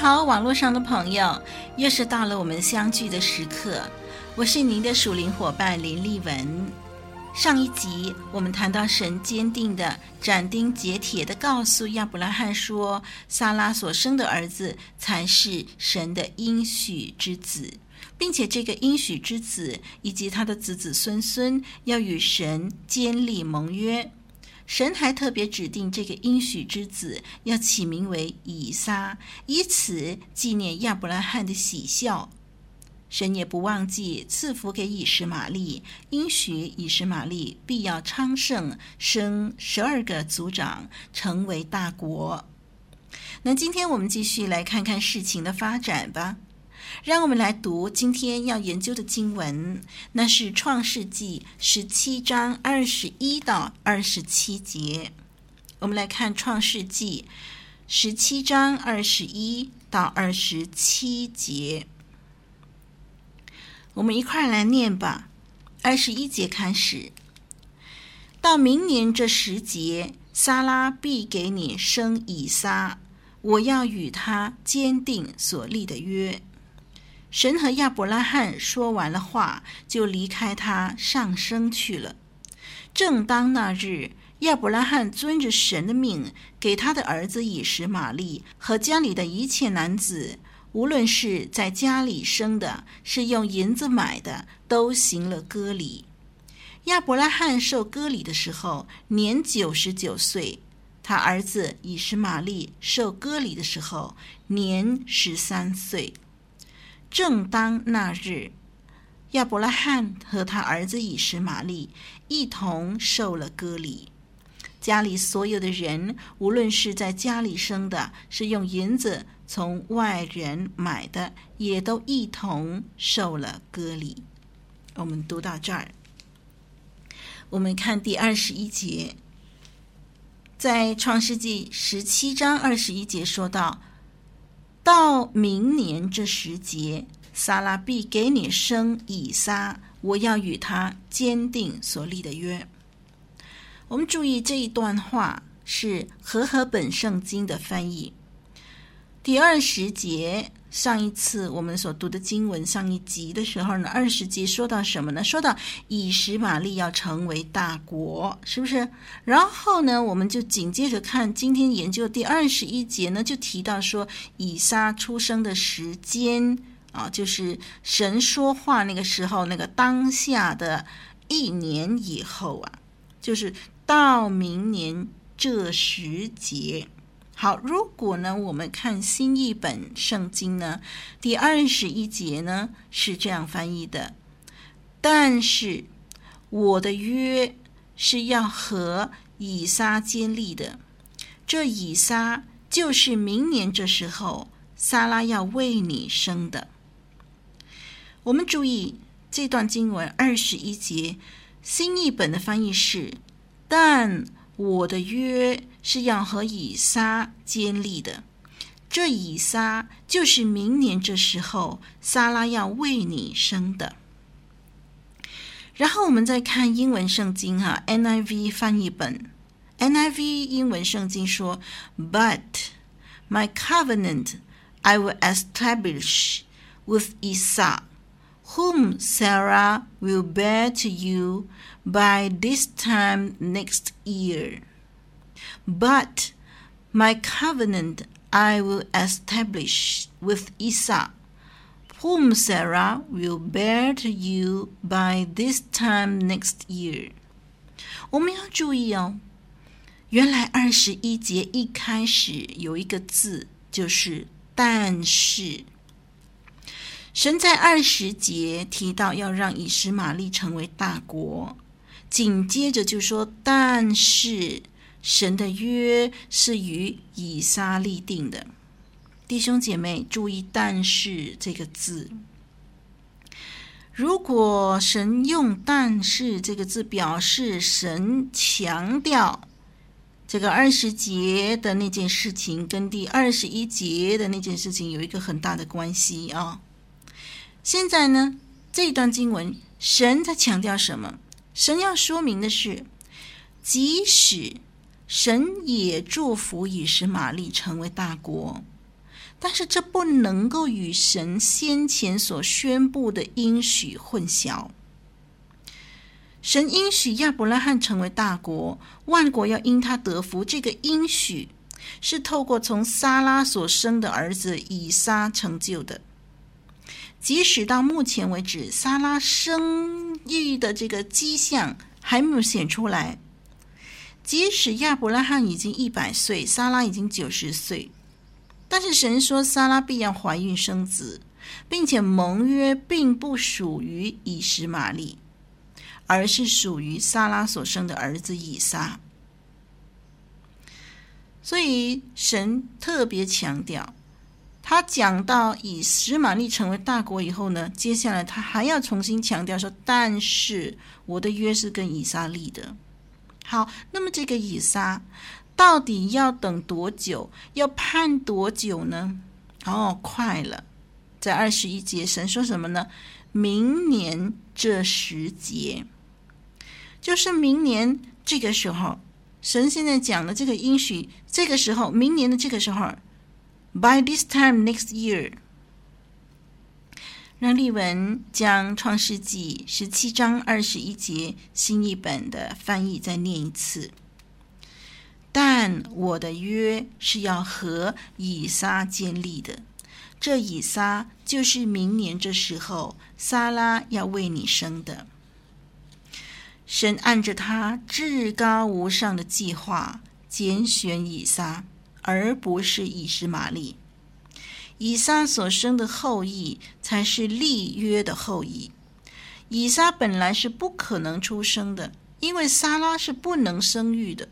好，网络上的朋友，又是到了我们相聚的时刻。我是您的属灵伙伴林丽文。上一集我们谈到神坚定的斩钉截铁地告诉亚伯拉罕说，撒拉所生的儿子才是神的应许之子，并且这个应许之子以及他的子子孙孙要与神坚立盟约。神还特别指定这个应许之子要起名为以撒，以此纪念亚伯拉罕的喜孝。神也不忘记赐福给以实玛利，应许以实玛利必要昌盛，生十二个族长，成为大国。那今天我们继续来看看事情的发展吧。让我们来读今天要研究的经文，那是《创世纪》十七章二十一到二十七节。我们来看《创世纪》十七章二十一到二十七节。我们一块来念吧。二十一节开始，到明年这时节，撒拉必给你生以撒，我要与他坚定所立的约。神和亚伯拉罕说完了话，就离开他上升去了。正当那日，亚伯拉罕遵着神的命，给他的儿子以实玛利和家里的一切男子，无论是在家里生的，是用银子买的，都行了割礼。亚伯拉罕受割礼的时候，年九十九岁；他儿子以实玛利受割礼的时候，年十三岁。正当那日，亚伯拉罕和他儿子以实玛利一同受了割礼。家里所有的人，无论是在家里生的，是用银子从外人买的，也都一同受了割礼。我们读到这儿，我们看第二十一节，在创世纪十七章二十一节说道。到明年这时节，撒拉必给你生以撒，我要与他坚定所立的约。我们注意这一段话是和合本圣经的翻译。第二十节。上一次我们所读的经文，上一集的时候呢，二十节说到什么呢？说到以实玛利要成为大国，是不是？然后呢，我们就紧接着看今天研究第二十一节呢，就提到说以撒出生的时间啊，就是神说话那个时候，那个当下的一年以后啊，就是到明年这时节。好，如果呢，我们看新译本圣经呢，第二十一节呢是这样翻译的：但是我的约是要和以撒建立的，这以撒就是明年这时候撒拉要为你生的。我们注意这段经文二十一节，新译本的翻译是：但我的约。是要和以撒建立的，这以撒就是明年这时候撒拉要为你生的。然后我们再看英文圣经哈，NIV 翻译本，NIV 英文圣经说：“But my covenant I will establish with Esau, whom Sarah will bear to you by this time next year.” But my covenant I will establish with Esau, whom Sarah will bear to you by this time next year. 我们要注意哦，原来二十一节一开始有一个字，就是“但是”。 神在二十节提到要让以实玛利成为大国，紧接着就说“但是”。神的约是与以撒立定的。弟兄姐妹注意，但是这个字，如果神用“但是”这个字表示神强调这个二十节的那件事情，跟第二十一节的那件事情有一个很大的关系啊。现在呢，这段经文，神在强调什么？神要说明的是，即使神也祝福以实玛利成为大国。但是这不能够与神先前所宣布的应许混淆。神应许亚伯拉罕成为大国，万国要因他得福。这个应许是透过从撒拉所生的儿子以撒成就的。即使到目前为止，撒拉生育的这个迹象还没有显出来。即使亚伯拉罕已经一百岁，撒拉已经九十岁。但是神说，撒拉必要怀孕生子，并且盟约并不属于以实玛利，而是属于撒拉所生的儿子以撒。所以神特别强调，他讲到以实玛利成为大国以后呢，接下来他还要重新强调说：“但是我的约是跟以撒立的。”好，那么这个以撒。到底要等多久？要盼多久呢？哦，快了，在二十一节，神说什么呢？明年这时节，就是明年这个时候。神现在讲的这个应许，这个时候，明年的这个时候，by this time next year。让丽文将创世纪十七章二十一节新译本的翻译再念一次。但我的约是要和以撒建立的，这以撒就是明年这时候撒拉要为你生的。神按着他至高无上的计划拣选以撒，而不是以实玛利。以撒所生的后裔才是立约的后裔。以撒本来是不可能出生的，因为撒拉是不能生育的。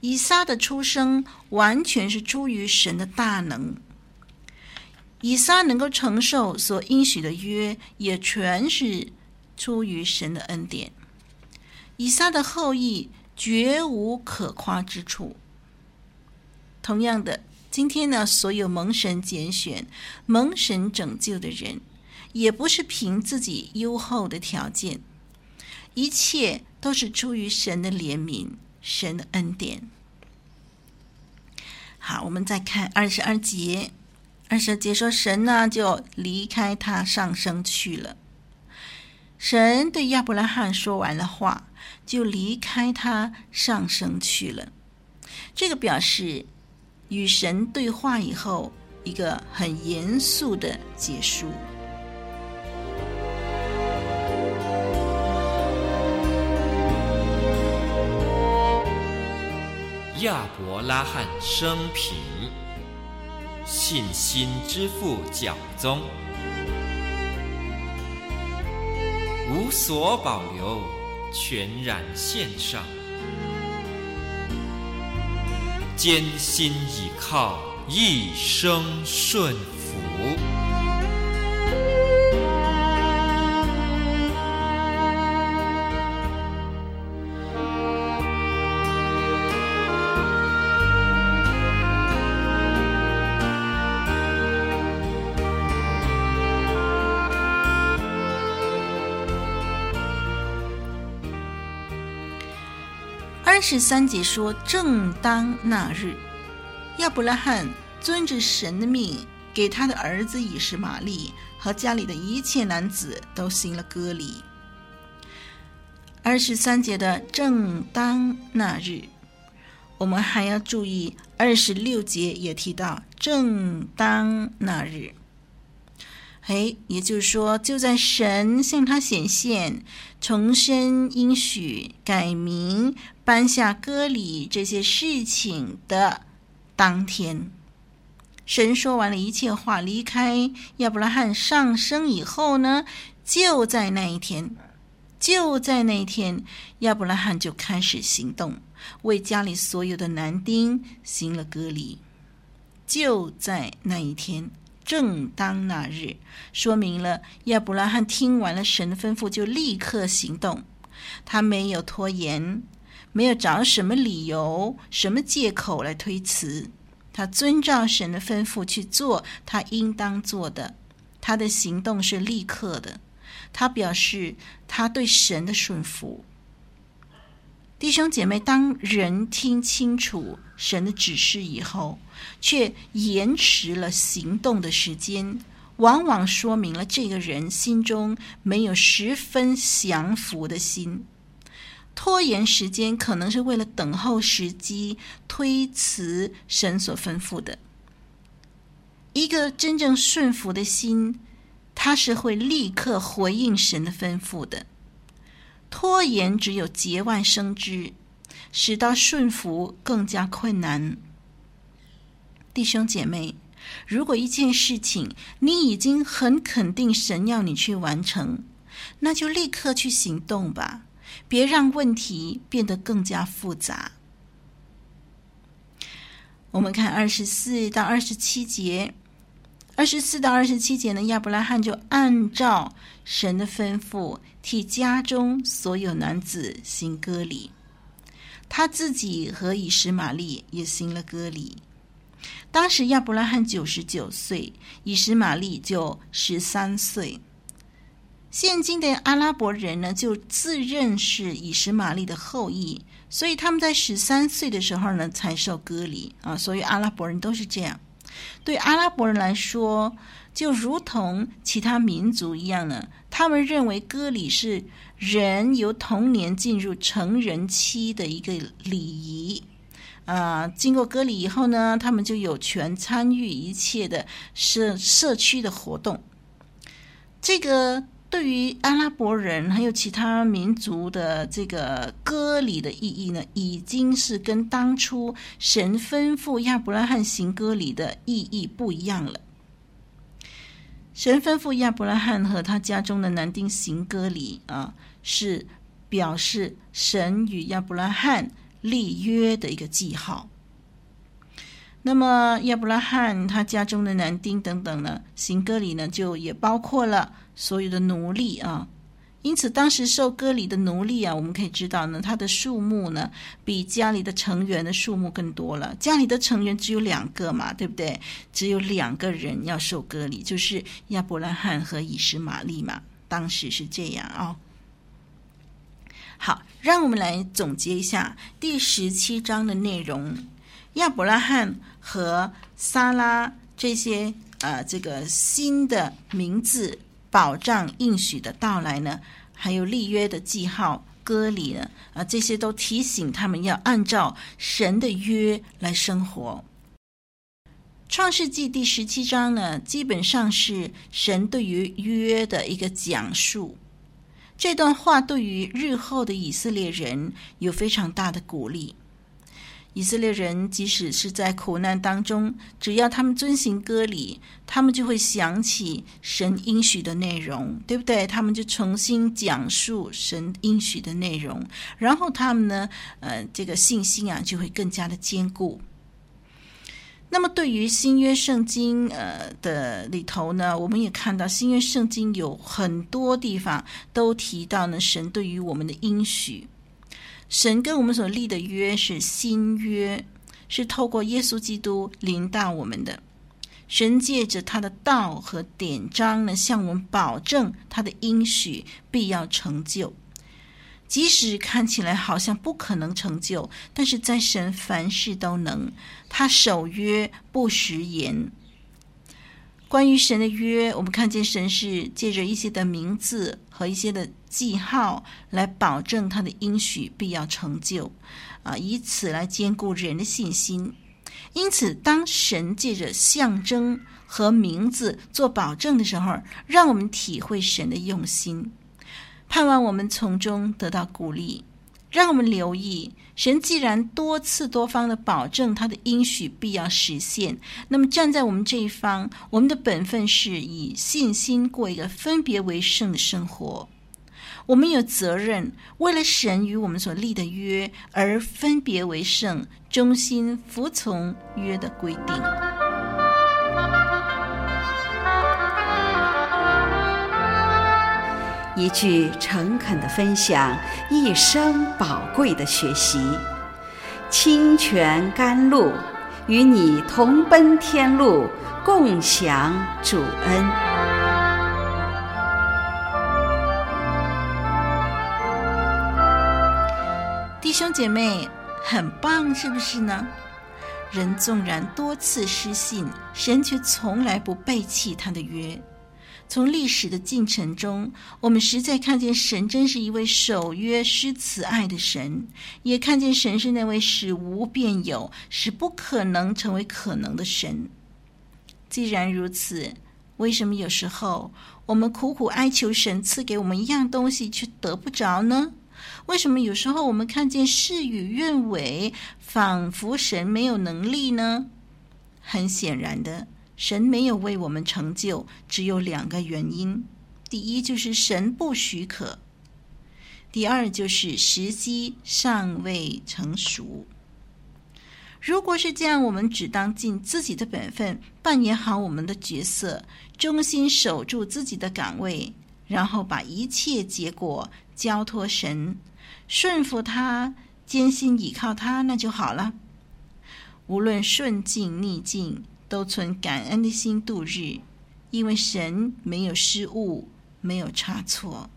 以撒的出生完全是出于神的大能，以撒能够承受所应许的约，也全是出于神的恩典。以撒的后裔绝无可夸之处。同样的，今天呢，所有蒙神拣选、蒙神拯救的人，也不是凭自己优厚的条件，一切都是出于神的怜悯。神的恩典。好，我们再看二十二节。二十二节说，神呢就离开他上升去了。神对亚伯拉罕说完了话，就离开他上升去了。这个表示与神对话以后一个很严肃的结束。亚伯拉罕生平，信心之父教宗，无所保留，全然献上，艰辛倚靠，一生顺服。二十三节说：“正当那日，亚伯拉罕遵着神的命，给他的儿子以实玛利和家里的一切男子都行了割礼。”二十三节的“正当那日”，我们还要注意，二十六节也提到“正当那日”。嘿，也就是说，就在神向他显现、重申应许、改名、颁下割礼这些事情的当天，神说完了一切话，离开亚伯拉罕上升以后呢，就在那一天，就在那一天，亚伯拉罕就开始行动，为家里所有的男丁行了割礼。就在那一天，正当那日，说明了亚伯拉罕听完了神的吩咐，就立刻行动。他没有拖延，没有找什么理由、什么借口来推辞。他遵照神的吩咐去做他应当做的，他的行动是立刻的。他表示他对神的顺服。弟兄姐妹，当人听清楚神的指示以后，却延迟了行动的时间，往往说明了这个人心中没有十分降服的心。拖延时间可能是为了等候时机，推辞神所吩咐的。一个真正顺服的心，他是会立刻回应神的吩咐的。拖延只有节外生枝，使到顺服更加困难。弟兄姐妹，如果一件事情你已经很肯定神要你去完成，那就立刻去行动吧，别让问题变得更加复杂。我们看二十四到二十七节。二十四到二十七节呢，亚伯拉罕就按照神的吩咐，替家中所有男子行割礼，他自己和以实玛利也行了割礼。当时亚伯拉罕九十九岁，以实玛利就十三岁。现今的阿拉伯人呢，就自认是以实玛利的后裔，所以他们在十三岁的时候呢，才受割礼啊。所以阿拉伯人都是这样。对阿拉伯人来说，就如同其他民族一样呢，他们认为割礼是人由童年进入成人期的一个礼仪。啊、经过割礼以后呢，他们就有权参与一切的社社区的活动。这个。对于阿拉伯人还有其他民族的这个割礼的意义呢，已经是跟当初神吩咐亚伯拉罕行割礼的意义不一样了。神吩咐亚伯拉罕和他家中的男丁行割礼啊，是表示神与亚伯拉罕立约的一个记号。那么亚伯拉罕他家中的男丁等等呢，行割礼呢，就也包括了。所有的奴隶啊，因此当时受割礼的奴隶啊，我们可以知道呢，他的数目呢，比家里的成员的数目更多了。家里的成员只有两个嘛，对不对？只有两个人要受割礼，就是亚伯拉罕和以实玛利嘛。当时是这样啊、好，让我们来总结一下第十七章的内容：亚伯拉罕和撒拉这些呃，这个新的名字。保障应许的到来呢，还有立约的记号、割礼呢，啊，这些都提醒他们要按照神的约来生活。创世纪第十七章呢，基本上是神对于约的一个讲述。这段话对于日后的以色列人有非常大的鼓励。以色列人即使是在苦难当中，只要他们遵行割礼，他们就会想起神应许的内容，对不对？他们就重新讲述神应许的内容，然后他们呢，呃，这个信心啊就会更加的坚固。那么，对于新约圣经呃的里头呢，我们也看到新约圣经有很多地方都提到呢，神对于我们的应许。神跟我们所立的约是新约，是透过耶稣基督临到我们的。神借着他的道和典章呢，向我们保证他的应许必要成就，即使看起来好像不可能成就，但是在神凡事都能，他守约不食言。关于神的约，我们看见神是借着一些的名字和一些的记号来保证他的应许必要成就，啊，以此来坚固人的信心。因此，当神借着象征和名字做保证的时候，让我们体会神的用心，盼望我们从中得到鼓励。让我们留意，神既然多次多方的保证他的应许必要实现，那么站在我们这一方，我们的本分是以信心过一个分别为圣的生活。我们有责任为了神与我们所立的约而分别为圣，忠心服从约的规定。一句诚恳的分享，一生宝贵的学习。清泉甘露，与你同奔天路，共享主恩。弟兄姐妹，很棒，是不是呢？人纵然多次失信，神却从来不背弃他的约。从历史的进程中，我们实在看见神真是一位守约施慈爱的神，也看见神是那位使无变有、使不可能成为可能的神。既然如此，为什么有时候我们苦苦哀求神赐给我们一样东西，却得不着呢？为什么有时候我们看见事与愿违，仿佛神没有能力呢？很显然的。神没有为我们成就，只有两个原因：第一就是神不许可；第二就是时机尚未成熟。如果是这样，我们只当尽自己的本分，扮演好我们的角色，忠心守住自己的岗位，然后把一切结果交托神，顺服他，坚心倚靠他，那就好了。无论顺境逆境。都存感恩的心度日，因为神没有失误，没有差错。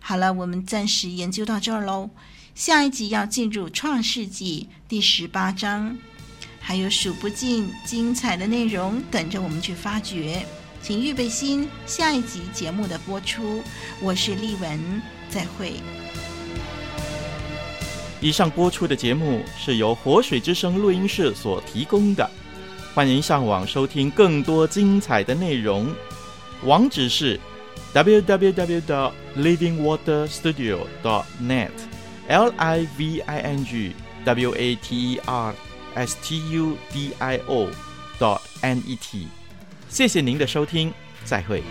好了，我们暂时研究到这儿喽。下一集要进入创世纪第十八章，还有数不尽精彩的内容等着我们去发掘。请预备心，下一集节目的播出。我是丽文，再会。以上播出的节目是由活水之声录音室所提供的，欢迎上网收听更多精彩的内容，网址是 www.livingwaterstudio.net，l i v i n g w a t e r s t u d i o .dot n e t，谢谢您的收听，再会。